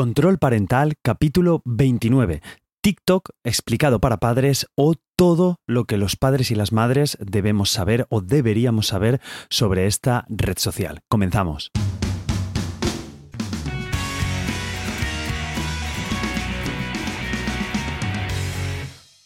Control Parental, capítulo 29. TikTok explicado para padres o todo lo que los padres y las madres debemos saber o deberíamos saber sobre esta red social. Comenzamos.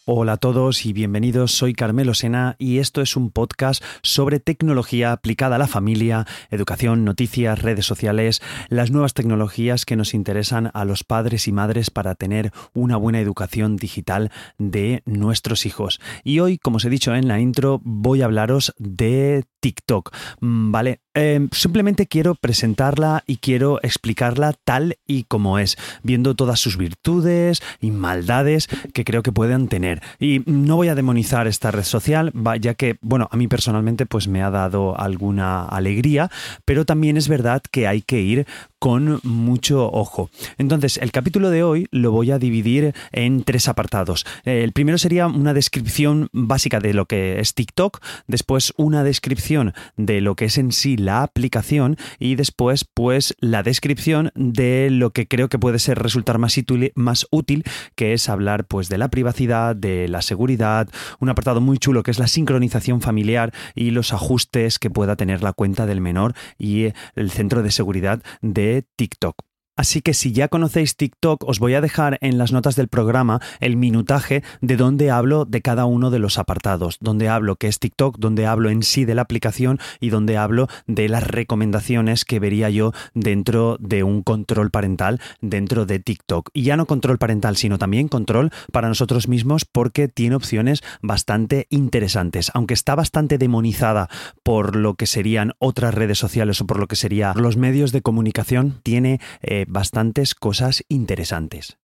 Hola a todos y bienvenidos. Soy Carmelo Sena y esto es un podcast sobre tecnología aplicada a la familia, educación, noticias, redes sociales, las nuevas tecnologías que nos interesan a los padres y madres para tener una buena educación digital de nuestros hijos. Y hoy, como os he dicho en la intro, voy a hablaros de TikTok. Mm, vale, em, simplemente quiero presentarla y quiero explicarla tal y como es, viendo todas sus virtudes y maldades que creo que puedan tener. Y no voy a demonizar esta red social, ya que, bueno, a mí personalmente pues me ha dado alguna alegría, pero también es verdad que hay que ir con mucho ojo. Entonces, el capítulo de hoy lo voy a dividir en tres apartados. El primero sería una descripción básica de lo que es TikTok, después una descripción de lo que es en sí la aplicación y después pues la descripción de lo que creo que puede ser resultar más útil, más útil que es hablar pues de la privacidad, de la seguridad, un apartado muy chulo que es la sincronización familiar y los ajustes que pueda tener la cuenta del menor y el centro de seguridad de TikTok. Así que si ya conocéis TikTok, os voy a dejar en las notas del programa el minutaje de donde hablo de cada uno de los apartados, donde hablo que es TikTok, donde hablo en sí de la aplicación y donde hablo de las recomendaciones que vería yo dentro de un control parental dentro de TikTok. Y ya no control parental, sino también control para nosotros mismos porque tiene opciones bastante interesantes, aunque está bastante demonizada por lo que serían otras redes sociales o por lo que serían los medios de comunicación, tiene... Eh, bastantes cosas interesantes.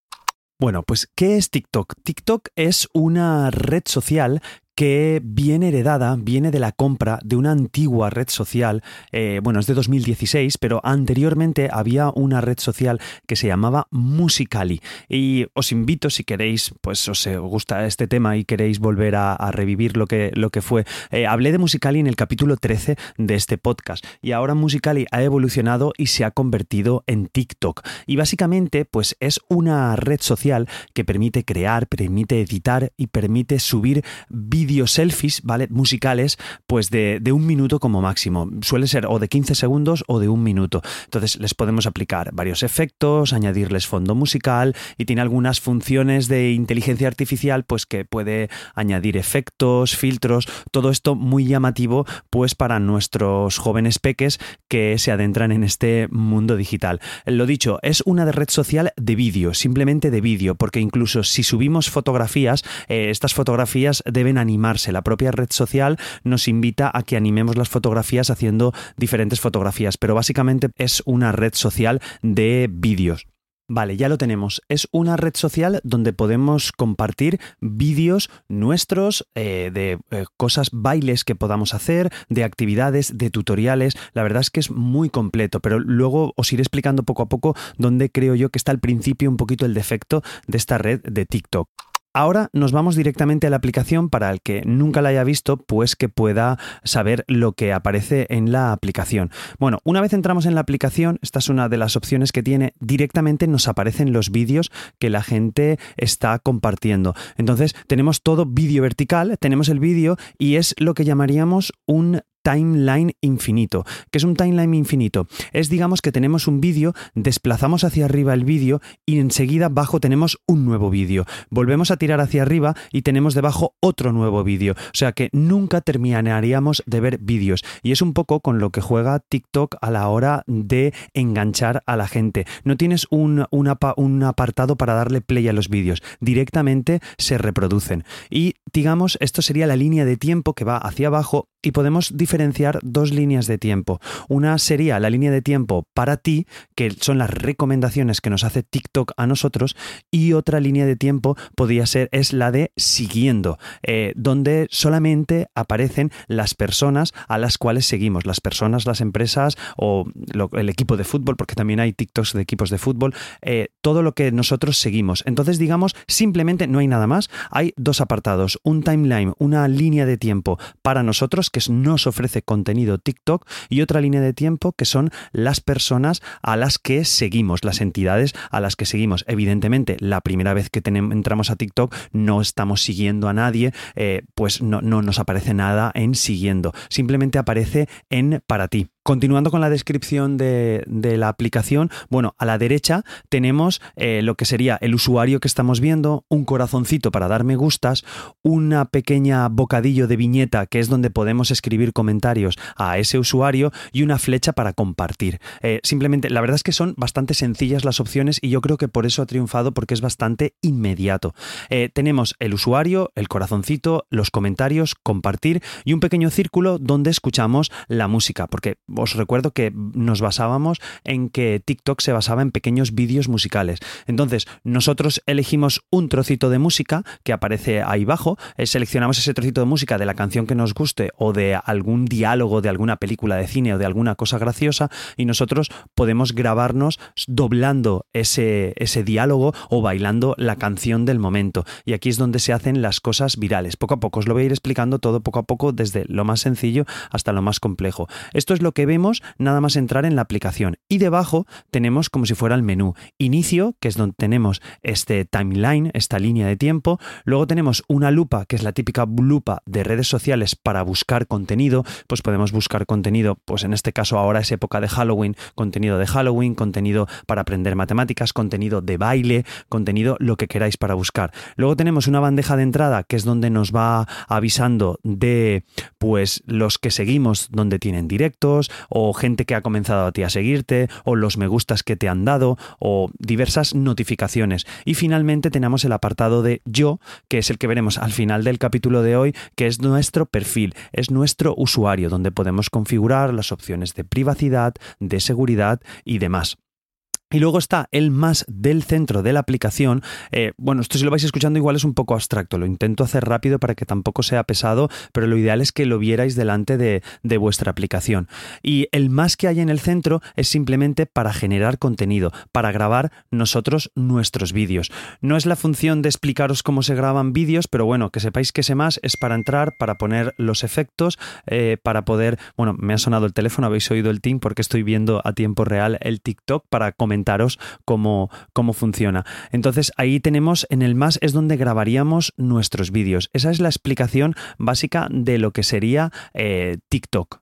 Bueno, pues ¿qué es TikTok? TikTok es una red social que viene heredada, viene de la compra de una antigua red social, eh, bueno, es de 2016, pero anteriormente había una red social que se llamaba Musicali. Y os invito, si queréis, pues os gusta este tema y queréis volver a, revivir lo que, lo que fue. Eh, hablé de Musicali en el capítulo 13 de este podcast y ahora Musicali ha evolucionado y se ha convertido en TikTok. Y básicamente, pues es una red social que permite crear, permite editar y permite subir vídeos selfies, ¿vale? Musicales, pues de, un minuto como máximo. Suele ser o de 15 segundos o de un minuto. Entonces les podemos aplicar varios efectos, añadirles fondo musical y tiene algunas funciones de inteligencia artificial, pues que puede añadir efectos, filtros, todo esto muy llamativo, pues para nuestros jóvenes peques que se adentran en este mundo digital. Lo dicho, es una red social de vídeo, simplemente de vídeo, porque incluso si subimos fotografías, eh, estas fotografías deben animar la propia red social nos invita a que animemos las fotografías haciendo diferentes fotografías, pero básicamente es una red social de vídeos. Vale, ya lo tenemos. Es una red social donde podemos compartir vídeos nuestros eh, de eh, cosas, bailes que podamos hacer, de actividades, de tutoriales. La verdad es que es muy completo, pero luego os iré explicando poco a poco dónde creo yo que está al principio un poquito el defecto de esta red de TikTok. Ahora nos vamos directamente a la aplicación para el que nunca la haya visto, pues que pueda saber lo que aparece en la aplicación. Bueno, una vez entramos en la aplicación, esta es una de las opciones que tiene, directamente nos aparecen los vídeos que la gente está compartiendo. Entonces tenemos todo vídeo vertical, tenemos el vídeo y es lo que llamaríamos un timeline infinito. ¿Qué es un timeline infinito? Es digamos que tenemos un vídeo, desplazamos hacia arriba el vídeo y enseguida abajo tenemos un nuevo vídeo. Volvemos a tirar hacia arriba y tenemos debajo otro nuevo vídeo. O sea que nunca terminaríamos de ver vídeos. Y es un poco con lo que juega TikTok a la hora de enganchar a la gente. No tienes un, un apartado para darle play a los vídeos. Directamente se reproducen. Y digamos, esto sería la línea de tiempo que va hacia abajo y podemos diferenciar dos líneas de tiempo. Una sería la línea de tiempo para ti, que son las recomendaciones que nos hace TikTok a nosotros, y otra línea de tiempo podría ser es la de siguiendo, eh, donde solamente aparecen las personas a las cuales seguimos, las personas, las empresas o el equipo de fútbol, porque también hay TikToks de equipos de fútbol, eh, todo lo que nosotros seguimos. Entonces, digamos, simplemente no hay nada más, hay dos apartados, un timeline, una línea de tiempo para nosotros que nos ofrece contenido TikTok y otra línea de tiempo que son las personas a las que seguimos, las entidades a las que seguimos. Evidentemente, la primera vez que entramos a TikTok no estamos siguiendo a nadie, eh, pues no, no nos aparece nada en siguiendo, simplemente aparece en para ti. Continuando con la descripción de, la aplicación, bueno, a la derecha tenemos eh, lo que sería el usuario que estamos viendo, un corazoncito para dar me gustas, una pequeña bocadillo de viñeta que es donde podemos escribir comentarios a ese usuario y una flecha para compartir. Eh, simplemente, la verdad es que son bastante sencillas las opciones y yo creo que por eso ha triunfado porque es bastante inmediato. Eh, tenemos el usuario, el corazoncito, los comentarios, compartir y un pequeño círculo donde escuchamos la música, porque os recuerdo que nos basábamos en que TikTok se basaba en pequeños vídeos musicales. Entonces, nosotros elegimos un trocito de música que aparece ahí abajo, eh, seleccionamos ese trocito de música de la canción que nos guste o de algún diálogo de alguna película de cine o de alguna cosa graciosa y nosotros podemos grabarnos doblando ese, ese diálogo o bailando la canción del momento. Y aquí es donde se hacen las cosas virales. Poco a poco os lo voy a ir explicando todo poco a poco desde lo más sencillo hasta lo más complejo. Esto es lo que vemos nada más entrar en la aplicación. Y debajo tenemos como si fuera el menú. Inicio, que es donde tenemos este timeline, esta línea de tiempo. Luego tenemos una lupa, que es la típica lupa de redes sociales para buscar contenido. Pues podemos buscar contenido, pues en este caso ahora es época de Halloween, contenido de Halloween, contenido para aprender matemáticas, contenido de baile, contenido lo que queráis para buscar. Luego tenemos una bandeja de entrada, que es donde nos va avisando de pues los que seguimos, donde tienen directos, o gente que ha comenzado a ti a seguirte, o los me gustas que te han dado, o diversas notificaciones. Y finalmente tenemos el apartado de yo, que es el que veremos al final del capítulo de hoy, que es nuestro perfil, es nuestro usuario, donde podemos configurar las opciones de privacidad, de seguridad y demás. Y luego está el más del centro de la aplicación. Eh, bueno, esto si lo vais escuchando igual es un poco abstracto, lo intento hacer rápido para que tampoco sea pesado, pero lo ideal es que lo vierais delante de, de vuestra aplicación. Y el más que hay en el centro es simplemente para generar contenido, para grabar nosotros nuestros vídeos. No es la función de explicaros cómo se graban vídeos, pero bueno, que sepáis que ese más es para entrar, para poner los efectos, eh, para poder, bueno, me ha sonado el teléfono, habéis oído el team porque estoy viendo a tiempo real el TikTok para comentar cómo, cómo funciona. Entonces ahí tenemos en el más es donde grabaríamos nuestros vídeos. Esa es la explicación básica de lo que sería eh, TikTok.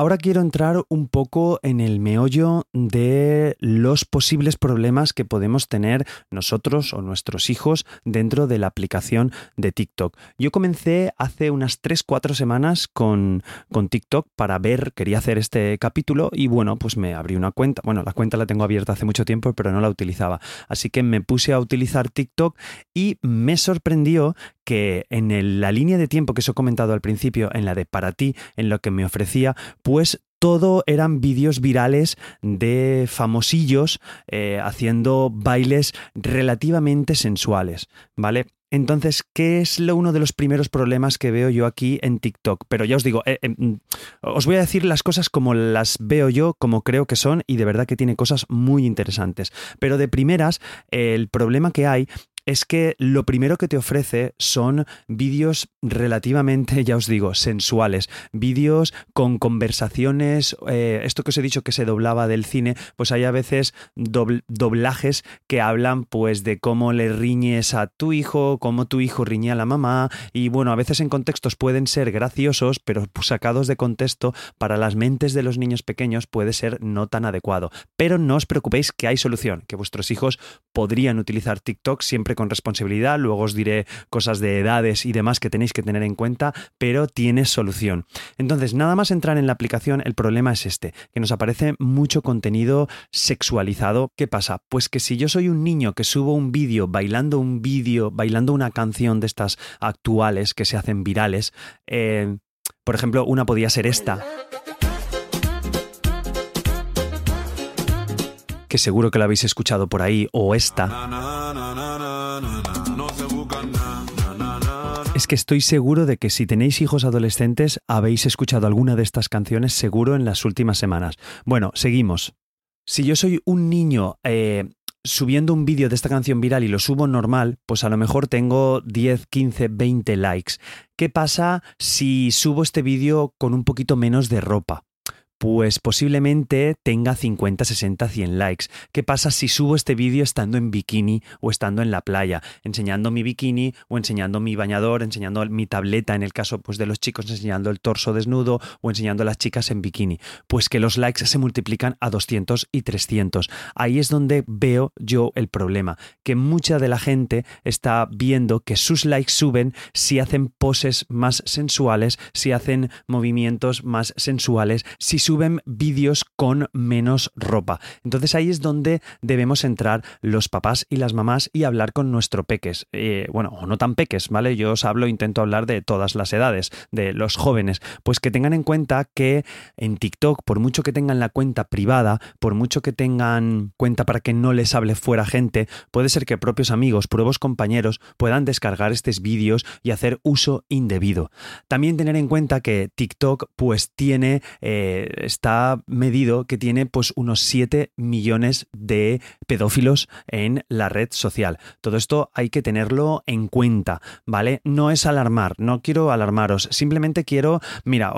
Ahora quiero entrar un poco en el meollo de los posibles problemas que podemos tener nosotros o nuestros hijos dentro de la aplicación de TikTok. Yo comencé hace unas 3-4 semanas con, con TikTok para ver, quería hacer este capítulo y bueno, pues me abrí una cuenta. Bueno, la cuenta la tengo abierta hace mucho tiempo, pero no la utilizaba. Así que me puse a utilizar TikTok y me sorprendió que en la línea de tiempo que os he comentado al principio, en la de para ti, en lo que me ofrecía, todo eran vídeos virales de famosillos eh, haciendo bailes relativamente sensuales, ¿vale? Entonces, ¿qué es lo, uno de los primeros problemas que veo yo aquí en TikTok? Pero ya os digo, eh, eh, os voy a decir las cosas como las veo yo, como creo que son, y de verdad que tiene cosas muy interesantes. Pero de primeras, el problema que hay es que lo primero que te ofrece son vídeos relativamente, ya os digo, sensuales, vídeos con conversaciones, eh, esto que os he dicho que se doblaba del cine, pues hay a veces doblajes que hablan pues de cómo le riñes a tu hijo, cómo tu hijo riñe a la mamá y bueno, a veces en contextos pueden ser graciosos, pero sacados de contexto para las mentes de los niños pequeños puede ser no tan adecuado. Pero no os preocupéis que hay solución, que vuestros hijos podrían utilizar TikTok siempre con responsabilidad, luego os diré cosas de edades y demás que tenéis que tener en cuenta, pero tiene solución. Entonces, nada más entrar en la aplicación, el problema es este, que nos aparece mucho contenido sexualizado. ¿Qué pasa? Pues que si yo soy un niño que subo un vídeo bailando un vídeo, bailando una canción de estas actuales que se hacen virales, eh, por ejemplo, una podía ser esta. Que seguro que la habéis escuchado por ahí, o esta. Es que estoy seguro de que si tenéis hijos adolescentes habéis escuchado alguna de estas canciones seguro en las últimas semanas. Bueno, seguimos. Si yo soy un niño eh, subiendo un vídeo de esta canción viral y lo subo normal, pues a lo mejor tengo 10, 15, 20 likes. ¿Qué pasa si subo este vídeo con un poquito menos de ropa? Pues posiblemente tenga 50, 60, 100 likes. ¿Qué pasa si subo este vídeo estando en bikini o estando en la playa, enseñando mi bikini o enseñando mi bañador, enseñando mi tableta en el caso pues, de los chicos, enseñando el torso desnudo o enseñando a las chicas en bikini? Pues que los likes se multiplican a 200 y 300. Ahí es donde veo yo el problema, que mucha de la gente está viendo que sus likes suben si hacen poses más sensuales, si hacen movimientos más sensuales, si suben vídeos con menos ropa. Entonces ahí es donde debemos entrar los papás y las mamás y hablar con nuestro peques. Eh, bueno, o no tan peques, ¿vale? Yo os hablo, intento hablar de todas las edades, de los jóvenes. Pues que tengan en cuenta que en TikTok, por mucho que tengan la cuenta privada, por mucho que tengan cuenta para que no les hable fuera gente, puede ser que propios amigos, pruebos compañeros puedan descargar estos vídeos y hacer uso indebido. También tener en cuenta que TikTok pues tiene eh, está medido que tiene pues unos 7 millones de pedófilos en la red social. Todo esto hay que tenerlo en cuenta, ¿vale? No es alarmar, no quiero alarmaros, simplemente quiero, mira,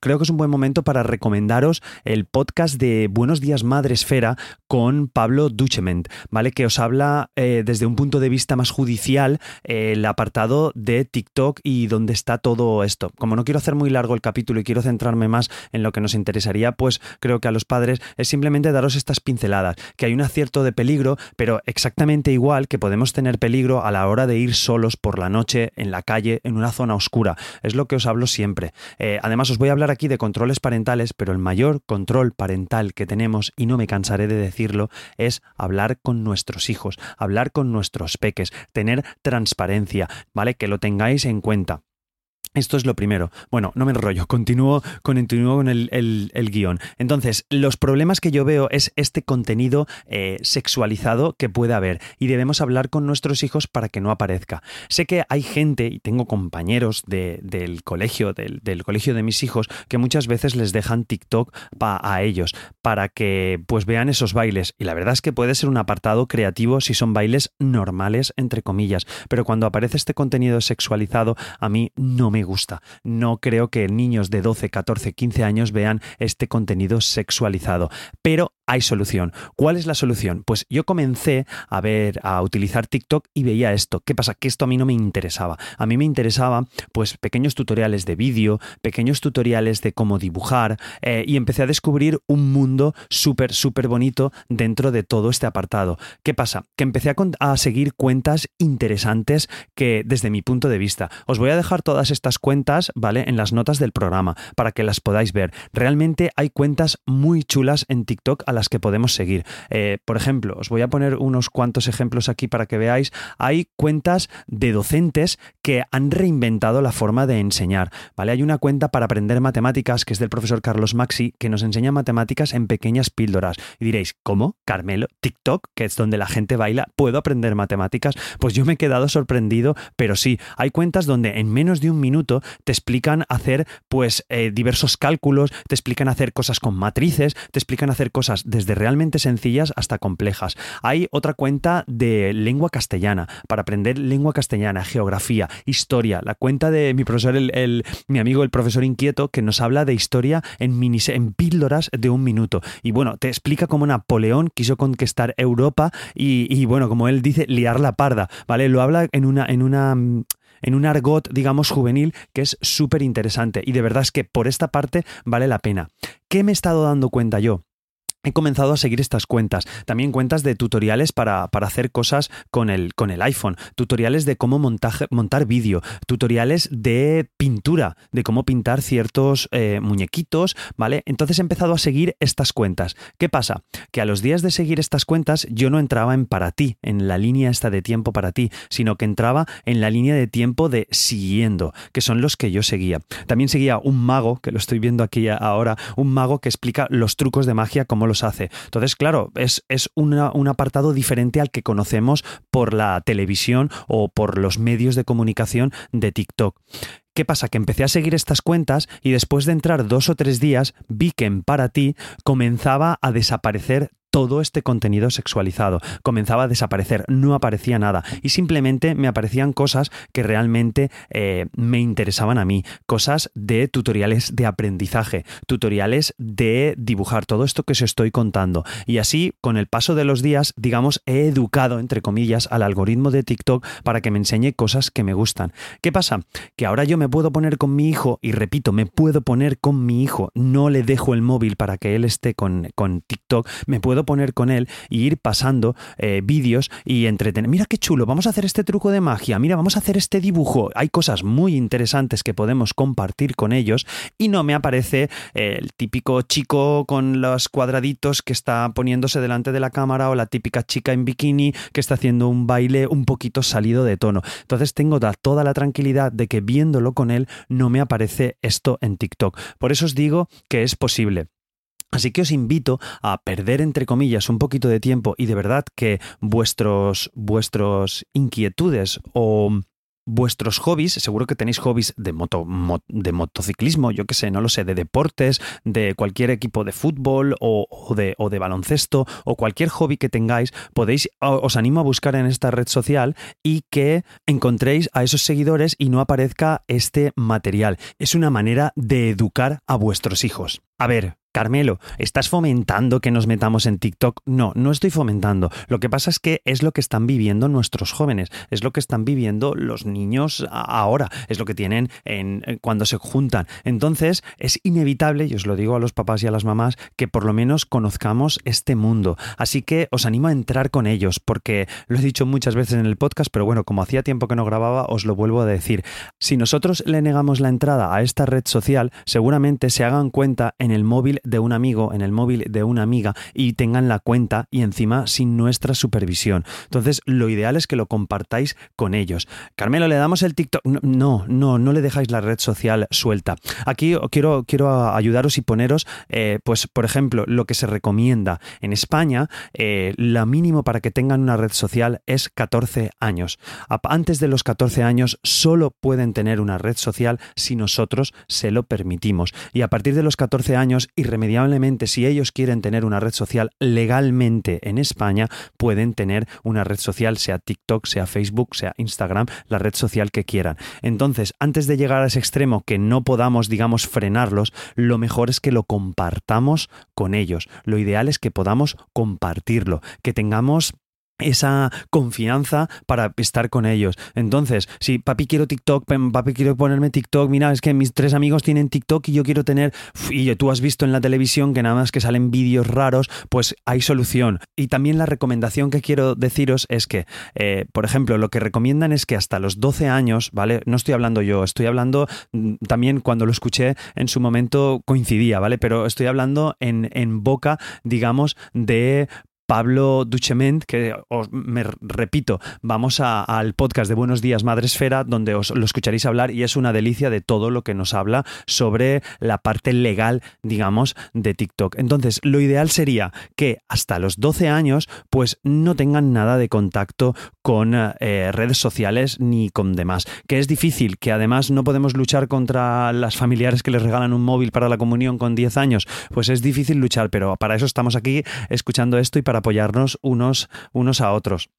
creo que es un buen momento para recomendaros el podcast de Buenos días Madre Esfera con Pablo Duchement, ¿vale? Que os habla eh, desde un punto de vista más judicial el apartado de TikTok y dónde está todo esto. Como no quiero hacer muy largo el capítulo y quiero centrarme más en lo que nos interesa interesaría, pues creo que a los padres es simplemente daros estas pinceladas, que hay un acierto de peligro, pero exactamente igual que podemos tener peligro a la hora de ir solos por la noche en la calle, en una zona oscura. Es lo que os hablo siempre. Eh, además, os voy a hablar aquí de controles parentales, pero el mayor control parental que tenemos, y no me cansaré de decirlo, es hablar con nuestros hijos, hablar con nuestros peques, tener transparencia, ¿vale? Que lo tengáis en cuenta. Esto es lo primero. Bueno, no me enrollo, continúo, continúo con el, el, guion. Entonces, los problemas que yo veo es este contenido eh, sexualizado que puede haber y debemos hablar con nuestros hijos para que no aparezca. Sé que hay gente, y tengo compañeros del colegio, del, colegio de mis hijos, que muchas veces les dejan TikTok a ellos para que pues vean esos bailes. Y la verdad es que puede ser un apartado creativo si son bailes normales, entre comillas. Pero cuando aparece este contenido sexualizado, a mí no me gusta. No creo que niños de 12, 14, 15 años vean este contenido sexualizado. Pero hay solución. ¿Cuál es la solución? Pues yo comencé a ver, a utilizar TikTok y veía esto. ¿Qué pasa? Que esto a mí no me interesaba. A mí me interesaba, pues, pequeños tutoriales de vídeo, pequeños tutoriales de cómo dibujar, eh, y empecé a descubrir un mundo súper, súper bonito dentro de todo este apartado. ¿Qué pasa? Que empecé a, a seguir cuentas interesantes que, desde mi punto de vista, os voy a dejar todas estas cuentas, ¿vale? En las notas del programa, para que las podáis ver. Realmente hay cuentas muy chulas en TikTok las que podemos seguir. Eh, por ejemplo, os voy a poner unos cuantos ejemplos aquí para que veáis. Hay cuentas de docentes que han reinventado la forma de enseñar. ¿vale? Hay una cuenta para aprender matemáticas que es del profesor Carlos Maxi que nos enseña matemáticas en pequeñas píldoras. Y diréis, ¿cómo? Carmelo, TikTok, que es donde la gente baila, ¿puedo aprender matemáticas? Pues yo me he quedado sorprendido, pero sí, hay cuentas donde en menos de un minuto te explican hacer pues eh, diversos cálculos, te explican hacer cosas con matrices, te explican hacer cosas desde realmente sencillas hasta complejas. Hay otra cuenta de lengua castellana, para aprender lengua castellana, geografía, historia. La cuenta de mi profesor, el, mi amigo el profesor inquieto, que nos habla de historia en, en píldoras de un minuto. Y bueno, te explica cómo Napoleón quiso conquistar Europa y, bueno, como él dice, liar la parda, ¿vale? Lo habla en una... En una en un argot, digamos, juvenil que es súper interesante y de verdad es que por esta parte vale la pena. ¿Qué me he estado dando cuenta yo? He comenzado a seguir estas cuentas. También cuentas de tutoriales para, hacer cosas con el, con el iPhone, tutoriales de cómo montar vídeo, tutoriales de pintura, de cómo pintar ciertos eh, muñequitos, ¿vale? Entonces he empezado a seguir estas cuentas. ¿Qué pasa? Que a los días de seguir estas cuentas yo no entraba en para ti, en la línea esta de tiempo para ti, sino que entraba en la línea de tiempo de siguiendo, que son los que yo seguía. También seguía un mago, que lo estoy viendo aquí ahora, un mago que explica los trucos de magia, cómo los hace. Entonces, claro, es, es un apartado diferente al que conocemos por la televisión o por los medios de comunicación de TikTok. ¿Qué pasa? Que empecé a seguir estas cuentas y después de entrar dos o tres días vi que en para ti comenzaba a desaparecer todo este contenido sexualizado. Comenzaba a desaparecer, no aparecía nada y simplemente me aparecían cosas que realmente eh, me interesaban a mí, cosas de tutoriales de aprendizaje, tutoriales de dibujar, todo esto que os estoy contando. Y así, con el paso de los días, digamos, he educado, entre comillas, al algoritmo de TikTok para que me enseñe cosas que me gustan. ¿Qué pasa? Que ahora yo me puedo poner con mi hijo, y repito, me puedo poner con mi hijo, no le dejo el móvil para que él esté con, con TikTok, me puedo poner con él y ir pasando eh, vídeos y entretener. Mira qué chulo, vamos a hacer este truco de magia, mira, vamos a hacer este dibujo. Hay cosas muy interesantes que podemos compartir con ellos y no me aparece eh, el típico chico con los cuadraditos que está poniéndose delante de la cámara o la típica chica en bikini que está haciendo un baile un poquito salido de tono. Entonces tengo toda la tranquilidad de que viéndolo con él no me aparece esto en TikTok. Por eso os digo que es posible. Así que os invito a perder, entre comillas, un poquito de tiempo y de verdad que vuestros, vuestros inquietudes o vuestros hobbies, seguro que tenéis hobbies de, moto, de motociclismo, yo qué sé, no lo sé, de deportes, de cualquier equipo de fútbol o, de, o, de, baloncesto o cualquier hobby que tengáis, podéis, os animo a buscar en esta red social y que encontréis a esos seguidores y no aparezca este material. Es una manera de educar a vuestros hijos. A ver, Carmelo, ¿estás fomentando que nos metamos en TikTok? No, no estoy fomentando. Lo que pasa es que es lo que están viviendo nuestros jóvenes, es lo que están viviendo los niños ahora, es lo que tienen en, cuando se juntan. Entonces, es inevitable, y os lo digo a los papás y a las mamás, que por lo menos conozcamos este mundo. Así que os animo a entrar con ellos, porque lo he dicho muchas veces en el podcast, pero bueno, como hacía tiempo que no grababa, os lo vuelvo a decir. Si nosotros le negamos la entrada a esta red social, seguramente se hagan cuenta en el móvil de un amigo, en el móvil de una amiga y tengan la cuenta y encima sin nuestra supervisión. Entonces, lo ideal es que lo compartáis con ellos. Carmelo, ¿le damos el TikTok? No, no, no le dejáis la red social suelta. Aquí quiero, quiero ayudaros y poneros, eh, pues, por ejemplo, lo que se recomienda. En España, eh, la mínimo para que tengan una red social es 14 años. Antes de los 14 años solo pueden tener una red social si nosotros se lo permitimos. Y a partir de los 14 años, irremediablemente, si ellos quieren tener una red social legalmente en España, pueden tener una red social, sea TikTok, sea Facebook, sea Instagram, la red social que quieran. Entonces, antes de llegar a ese extremo que no podamos, digamos, frenarlos, lo mejor es que lo compartamos con ellos. Lo ideal es que podamos compartirlo, que tengamos esa confianza para estar con ellos. Entonces, si papi quiero TikTok, papi quiero ponerme TikTok, mira, es que mis tres amigos tienen TikTok y yo quiero tener, y tú has visto en la televisión que nada más que salen vídeos raros, pues hay solución. Y también la recomendación que quiero deciros es que, eh, por ejemplo, lo que recomiendan es que hasta los 12 años, ¿vale? No estoy hablando yo, estoy hablando mm, también cuando lo escuché en su momento coincidía, ¿vale? Pero estoy hablando en, en boca, digamos, de Pablo Duchement, que os, me repito, vamos al podcast de Buenos Días Madre Esfera, donde os lo escucharéis hablar y es una delicia de todo lo que nos habla sobre la parte legal, digamos, de TikTok. Entonces, lo ideal sería que hasta los 12 años, pues no tengan nada de contacto con eh, redes sociales ni con demás. Que es difícil, que además no podemos luchar contra las familiares que les regalan un móvil para la comunión con 10 años. Pues es difícil luchar, pero para eso estamos aquí escuchando esto y para apoyarnos unos, unos a otros.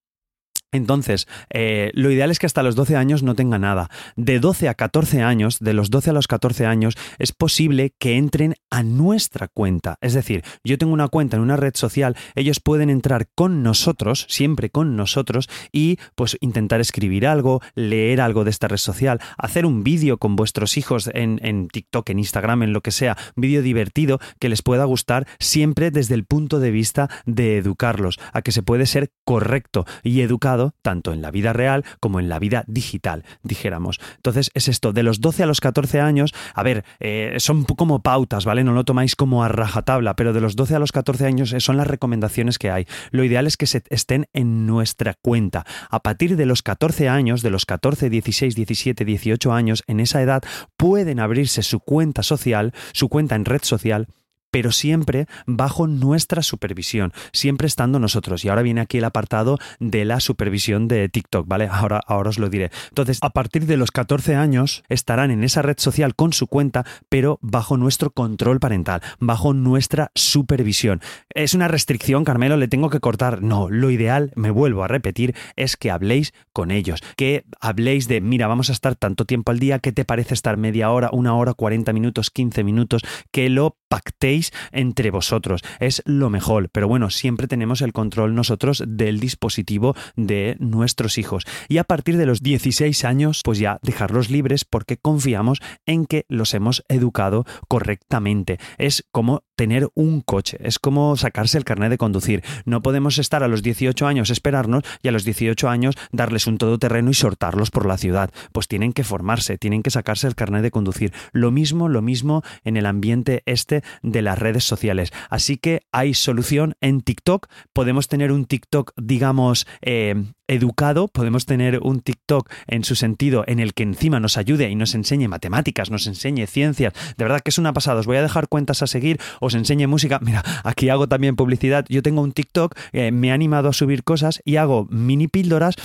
Entonces, eh, lo ideal es que hasta los 12 años no tenga nada. De 12 a 14 años, de los 12 a los 14 años, es posible que entren a nuestra cuenta. Es decir, yo tengo una cuenta en una red social, ellos pueden entrar con nosotros, siempre con nosotros, y pues intentar escribir algo, leer algo de esta red social, hacer un vídeo con vuestros hijos en, en TikTok, en Instagram, en lo que sea, vídeo divertido que les pueda gustar, siempre desde el punto de vista de educarlos, a que se puede ser correcto y educado tanto en la vida real como en la vida digital, dijéramos. Entonces es esto, de los 12 a los 14 años, a ver, eh, son como pautas, ¿vale? No lo tomáis como a rajatabla, pero de los 12 a los 14 años eh, son las recomendaciones que hay. Lo ideal es que se estén en nuestra cuenta. A partir de los 14 años, de los 14, 16, 17, 18 años, en esa edad pueden abrirse su cuenta social, su cuenta en red social pero siempre bajo nuestra supervisión, siempre estando nosotros. Y ahora viene aquí el apartado de la supervisión de TikTok, ¿vale? Ahora, ahora os lo diré. Entonces, a partir de los 14 años estarán en esa red social con su cuenta, pero bajo nuestro control parental, bajo nuestra supervisión. ¿Es una restricción, Carmelo? ¿Le tengo que cortar? No, lo ideal, me vuelvo a repetir, es que habléis con ellos, que habléis de, mira, vamos a estar tanto tiempo al día, ¿qué te parece estar media hora, una hora, 40 minutos, 15 minutos? Que lo pactéis entre vosotros. Es lo mejor, pero bueno, siempre tenemos el control nosotros del dispositivo de nuestros hijos. Y a partir de los 16 años, pues ya dejarlos libres porque confiamos en que los hemos educado correctamente. Es como tener un coche, es como sacarse el carnet de conducir. No podemos estar a los 18 años esperarnos y a los 18 años darles un todoterreno y sortarlos por la ciudad. Pues tienen que formarse, tienen que sacarse el carnet de conducir. Lo mismo, lo mismo en el ambiente este de las redes sociales. Así que hay solución en TikTok. Podemos tener un TikTok, digamos, eh, educado, podemos tener un TikTok en su sentido en el que encima nos ayude y nos enseñe matemáticas, nos enseñe ciencias. De verdad que es una pasada. Os voy a dejar cuentas a seguir, os enseñe música. Mira, aquí hago también publicidad. Yo tengo un TikTok, eh, me he animado a subir cosas y hago mini píldoras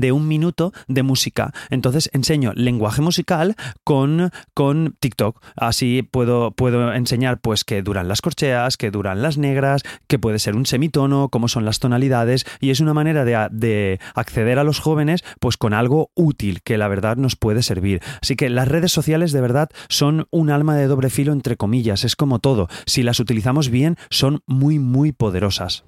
de un minuto de música. Entonces enseño lenguaje musical con, con TikTok. Así puedo, puedo enseñar pues que duran las corcheas, que duran las negras, que puede ser un semitono, cómo son las tonalidades y es una manera de, de acceder a los jóvenes pues con algo útil que la verdad nos puede servir. Así que las redes sociales de verdad son un alma de doble filo entre comillas, es como todo. Si las utilizamos bien son muy muy poderosas.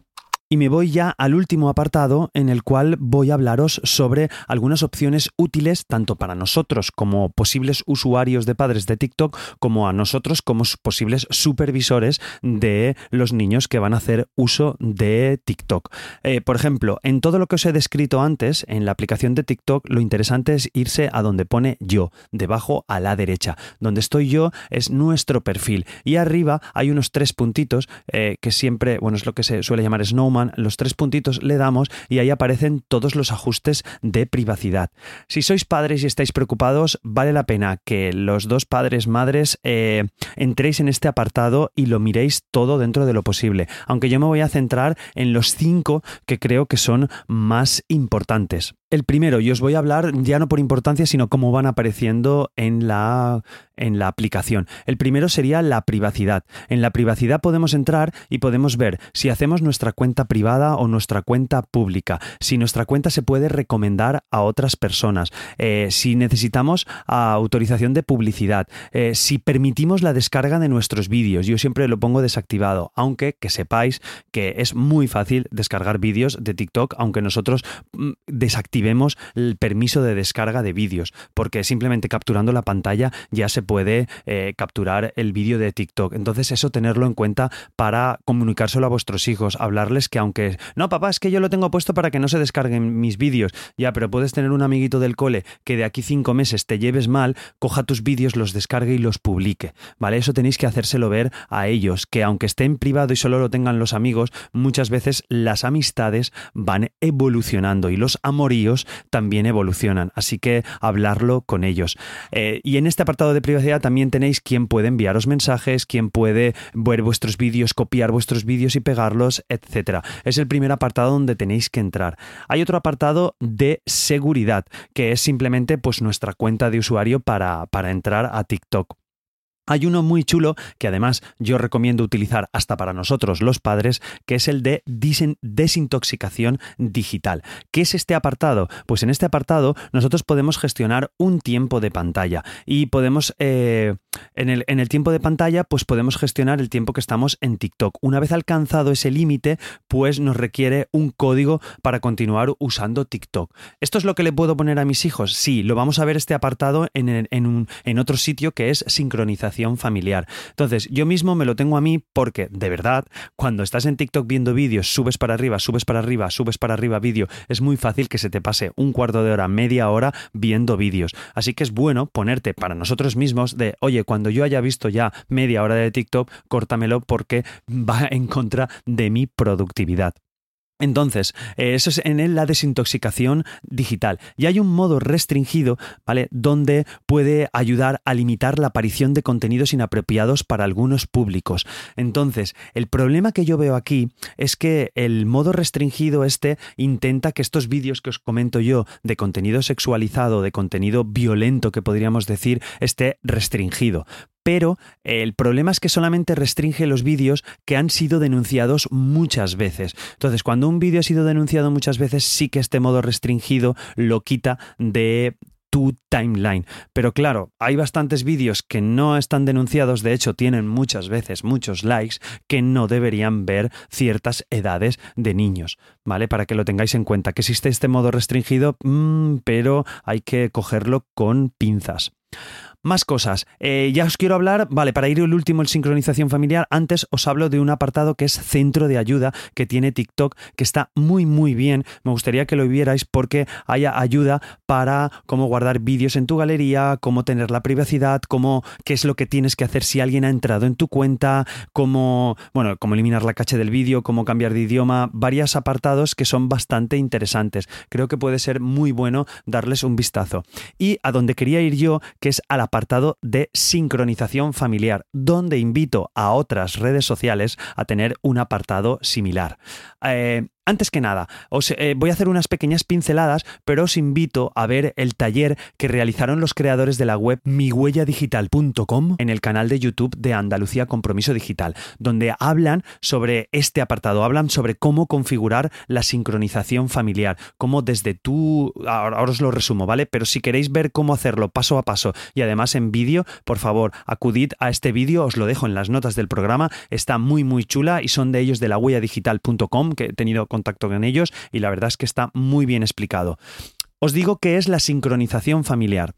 Y me voy ya al último apartado en el cual voy a hablaros sobre algunas opciones útiles tanto para nosotros como posibles usuarios de padres de TikTok como a nosotros como posibles supervisores de los niños que van a hacer uso de TikTok. Eh, por ejemplo, en todo lo que os he descrito antes, en la aplicación de TikTok, lo interesante es irse a donde pone yo, debajo a la derecha. Donde estoy yo es nuestro perfil y arriba hay unos tres puntitos eh, que siempre, bueno, es lo que se suele llamar Snowman los tres puntitos le damos y ahí aparecen todos los ajustes de privacidad. Si sois padres y estáis preocupados, vale la pena que los dos padres, madres, eh, entréis en este apartado y lo miréis todo dentro de lo posible. Aunque yo me voy a centrar en los cinco que creo que son más importantes. El primero, y os voy a hablar ya no por importancia, sino cómo van apareciendo en la, en la aplicación. El primero sería la privacidad. En la privacidad podemos entrar y podemos ver si hacemos nuestra cuenta privada o nuestra cuenta pública, si nuestra cuenta se puede recomendar a otras personas, eh, si necesitamos autorización de publicidad, eh, si permitimos la descarga de nuestros vídeos. Yo siempre lo pongo desactivado, aunque que sepáis que es muy fácil descargar vídeos de TikTok, aunque nosotros mm, desactivemos vemos el permiso de descarga de vídeos, porque simplemente capturando la pantalla ya se puede eh, capturar el vídeo de TikTok. Entonces eso tenerlo en cuenta para comunicárselo a vuestros hijos, hablarles que aunque, no, papá, es que yo lo tengo puesto para que no se descarguen mis vídeos, ya, pero puedes tener un amiguito del cole que de aquí cinco meses te lleves mal, coja tus vídeos, los descargue y los publique, ¿vale? Eso tenéis que hacérselo ver a ellos, que aunque esté en privado y solo lo tengan los amigos, muchas veces las amistades van evolucionando y los amoríos también evolucionan, así que hablarlo con ellos. Eh, y en este apartado de privacidad también tenéis quién puede enviaros mensajes, quién puede ver vuestros vídeos, copiar vuestros vídeos y pegarlos, etcétera. Es el primer apartado donde tenéis que entrar. Hay otro apartado de seguridad, que es simplemente pues nuestra cuenta de usuario para, para entrar a TikTok. Hay uno muy chulo que además yo recomiendo utilizar hasta para nosotros los padres, que es el de desintoxicación digital. ¿Qué es este apartado? Pues en este apartado nosotros podemos gestionar un tiempo de pantalla y podemos, eh, en, el, en el tiempo de pantalla, pues podemos gestionar el tiempo que estamos en TikTok. Una vez alcanzado ese límite, pues nos requiere un código para continuar usando TikTok. ¿Esto es lo que le puedo poner a mis hijos? Sí, lo vamos a ver este apartado en, en, un, en otro sitio que es sincronización familiar. Entonces, yo mismo me lo tengo a mí porque, de verdad, cuando estás en TikTok viendo vídeos, subes para arriba, subes para arriba, subes para arriba vídeo, es muy fácil que se te pase un cuarto de hora, media hora viendo vídeos. Así que es bueno ponerte para nosotros mismos de, oye, cuando yo haya visto ya media hora de TikTok, córtamelo porque va en contra de mi productividad. Entonces, eh, eso es en la desintoxicación digital. Y hay un modo restringido, ¿vale? Donde puede ayudar a limitar la aparición de contenidos inapropiados para algunos públicos. Entonces, el problema que yo veo aquí es que el modo restringido este intenta que estos vídeos que os comento yo de contenido sexualizado, de contenido violento que podríamos decir, esté restringido pero el problema es que solamente restringe los vídeos que han sido denunciados muchas veces. Entonces, cuando un vídeo ha sido denunciado muchas veces, sí que este modo restringido lo quita de tu timeline. Pero claro, hay bastantes vídeos que no están denunciados, de hecho tienen muchas veces muchos likes que no deberían ver ciertas edades de niños, ¿vale? Para que lo tengáis en cuenta, que existe este modo restringido, mm, pero hay que cogerlo con pinzas. Más cosas. Eh, ya os quiero hablar, vale, para ir el último en sincronización familiar, antes os hablo de un apartado que es centro de ayuda que tiene TikTok, que está muy, muy bien. Me gustaría que lo vierais porque haya ayuda para cómo guardar vídeos en tu galería, cómo tener la privacidad, cómo, qué es lo que tienes que hacer si alguien ha entrado en tu cuenta, cómo, bueno, cómo eliminar la caché del vídeo, cómo cambiar de idioma, varios apartados que son bastante interesantes. Creo que puede ser muy bueno darles un vistazo. Y a donde quería ir yo, que es a la apartado de sincronización familiar, donde invito a otras redes sociales a tener un apartado similar. Eh, antes que nada, os eh, voy a hacer unas pequeñas pinceladas, pero os invito a ver el taller que realizaron los creadores de la web mihuelladigital.com en el canal de YouTube de Andalucía Compromiso Digital, donde hablan sobre este apartado, hablan sobre cómo configurar la sincronización familiar, cómo desde tú, ahora, os lo resumo, ¿vale? Pero si queréis ver cómo hacerlo paso a paso y además en vídeo, por favor, acudid a este vídeo, os lo dejo en las notas del programa, está muy muy chula y son de ellos de la huelladigital.com que he tenido contacto con ellos y la verdad es que está muy bien explicado. Os digo que es la sincronización familiar.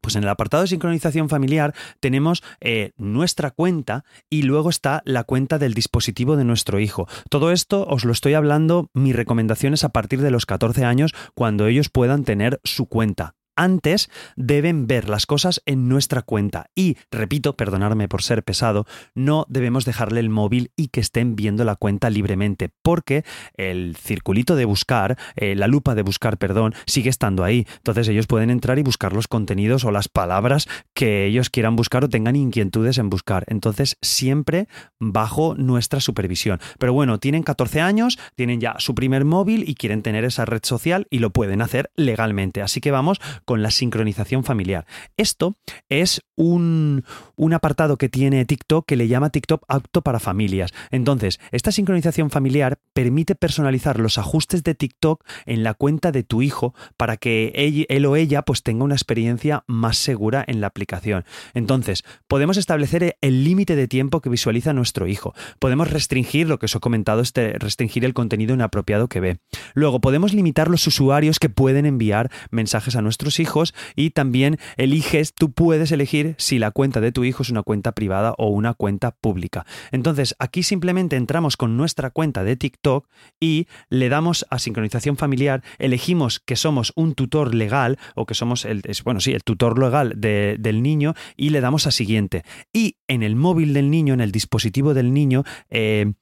Pues en el apartado de sincronización familiar tenemos eh, nuestra cuenta y luego está la cuenta del dispositivo de nuestro hijo. Todo esto os lo estoy hablando, mis recomendaciones a partir de los 14 años cuando ellos puedan tener su cuenta antes deben ver las cosas en nuestra cuenta. Y, repito, perdonarme por ser pesado, no debemos dejarle el móvil y que estén viendo la cuenta libremente, porque el circulito de buscar, eh, la lupa de buscar, perdón, sigue estando ahí. Entonces ellos pueden entrar y buscar los contenidos o las palabras que ellos quieran buscar o tengan inquietudes en buscar. Entonces, siempre bajo nuestra supervisión. Pero bueno, tienen 14 años, tienen ya su primer móvil y quieren tener esa red social y lo pueden hacer legalmente. Así que vamos con la sincronización familiar. Esto es un, un apartado que tiene TikTok que le llama TikTok apto para familias. Entonces, esta sincronización familiar permite personalizar los ajustes de TikTok en la cuenta de tu hijo para que él, o ella pues tenga una experiencia más segura en la aplicación. Entonces, podemos establecer el límite de tiempo que visualiza nuestro hijo. Podemos restringir lo que os he comentado, este, restringir el contenido inapropiado que ve. Luego, podemos limitar los usuarios que pueden enviar mensajes a nuestros hijos y también eliges, tú puedes elegir si la cuenta de tu hijo es una cuenta privada o una cuenta pública. Entonces, aquí simplemente entramos con nuestra cuenta de TikTok y le damos a sincronización familiar, elegimos que somos un tutor legal o que somos el, bueno, sí, el tutor legal del niño y le damos a siguiente. Y en el móvil del niño, en el dispositivo del niño, eh,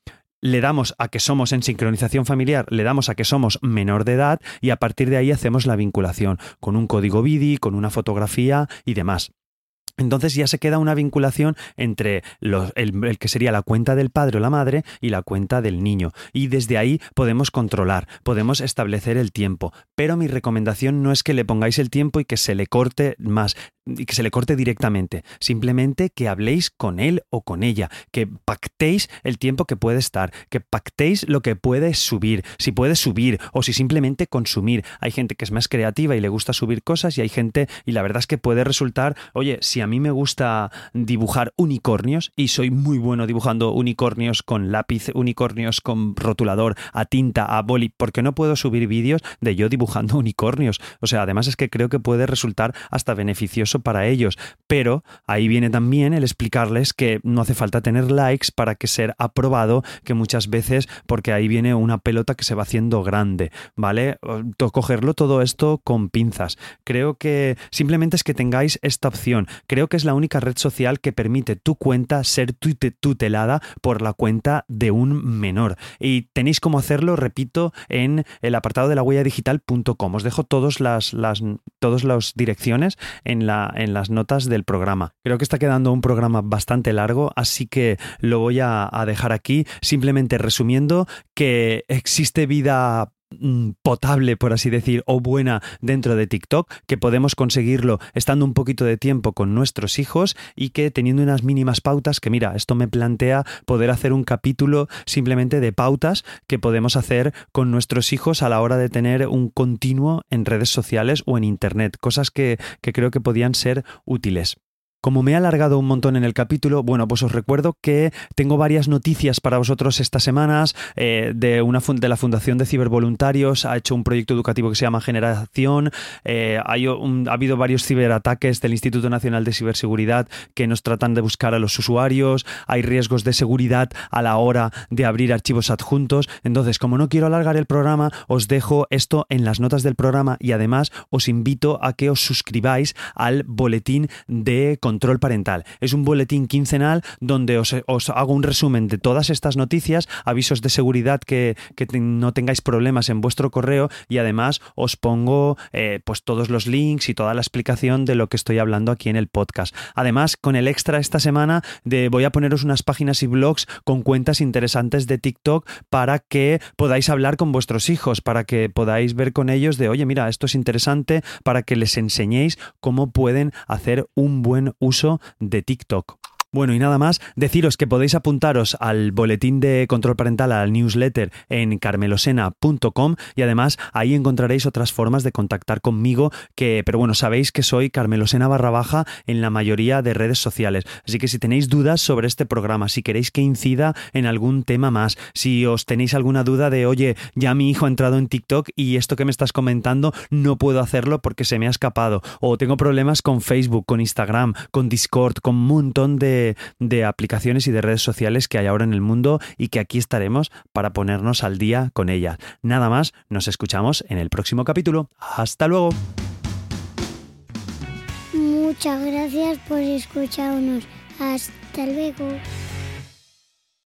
le damos a que somos en sincronización familiar, le damos a que somos menor de edad y a partir de ahí hacemos la vinculación con un código BIDI, con una fotografía y demás. Entonces ya se queda una vinculación entre el, que sería la cuenta del padre o la madre y la cuenta del niño. Y desde ahí podemos controlar, podemos establecer el tiempo. Pero mi recomendación no es que le pongáis el tiempo y que se le corte más que se le corte directamente. Simplemente que habléis con él o con ella, que pactéis el tiempo que puede estar, que pactéis lo que puede subir, si puede subir o si simplemente consumir. Hay gente que es más creativa y le gusta subir cosas y hay gente, y la verdad es que puede resultar, oye, si a mí me gusta dibujar unicornios y soy muy bueno dibujando unicornios con lápiz, unicornios con rotulador, a tinta, a boli, porque no puedo subir vídeos de yo dibujando unicornios. O sea, además es que creo que puede resultar hasta beneficioso para ellos. Pero ahí viene también el explicarles que no hace falta tener likes para que ser aprobado, que muchas veces, porque ahí viene una pelota que se va haciendo grande, ¿vale? Cogerlo todo esto con pinzas. Creo que simplemente es que tengáis esta opción. Creo que es la única red social que permite tu cuenta ser tutelada por la cuenta de un menor. Y tenéis cómo hacerlo, repito, en el apartado de la huella digital.com. Os dejo todas las, las, todas las direcciones en, la, en las notas del programa. Creo que está quedando un programa bastante largo, así que lo voy a, a dejar aquí, simplemente resumiendo que existe vida potable, por así decir, o buena dentro de TikTok, que podemos conseguirlo estando un poquito de tiempo con nuestros hijos y que teniendo unas mínimas pautas, que mira, esto me plantea poder hacer un capítulo simplemente de pautas que podemos hacer con nuestros hijos a la hora de tener un continuo en redes sociales o en Internet, cosas que, que creo que podían ser útiles. Como me he alargado un montón en el capítulo, bueno, pues os recuerdo que tengo varias noticias para vosotros estas semanas eh, de, una, de la Fundación de Cibervoluntarios. Ha hecho un proyecto educativo que se llama Generación. Eh, ha habido varios ciberataques del Instituto Nacional de Ciberseguridad que nos tratan de buscar a los usuarios. Hay riesgos de seguridad a la hora de abrir archivos adjuntos. Entonces, como no quiero alargar el programa, os dejo esto en las notas del programa y además os invito a que os suscribáis al boletín de control parental. Es un boletín quincenal donde os, hago un resumen de todas estas noticias, avisos de seguridad que, no tengáis problemas en vuestro correo y además os pongo eh, pues todos los links y toda la explicación de lo que estoy hablando aquí en el podcast. Además, con el extra esta semana de, voy a poneros unas páginas y blogs con cuentas interesantes de TikTok para que podáis hablar con vuestros hijos, para que podáis ver con ellos de, oye, mira, esto es interesante, para que les enseñéis cómo pueden hacer un buen uso de TikTok. Bueno, y nada más, deciros que podéis apuntaros al boletín de control parental, al newsletter en carmelosena.com y además ahí encontraréis otras formas de contactar conmigo que, pero bueno, sabéis que soy carmelosena barra baja en la mayoría de redes sociales. Así que si tenéis dudas sobre este programa, si queréis que incida en algún tema más, si os tenéis alguna duda de, oye, ya mi hijo ha entrado en TikTok y esto que me estás comentando no puedo hacerlo porque se me ha escapado, o tengo problemas con Facebook, con Instagram, con Discord, con un montón de aplicaciones y de redes sociales que hay ahora en el mundo y que aquí estaremos para ponernos al día con ellas. Nada más, nos escuchamos en el próximo capítulo. Hasta luego. Muchas gracias por escucharnos. Hasta luego.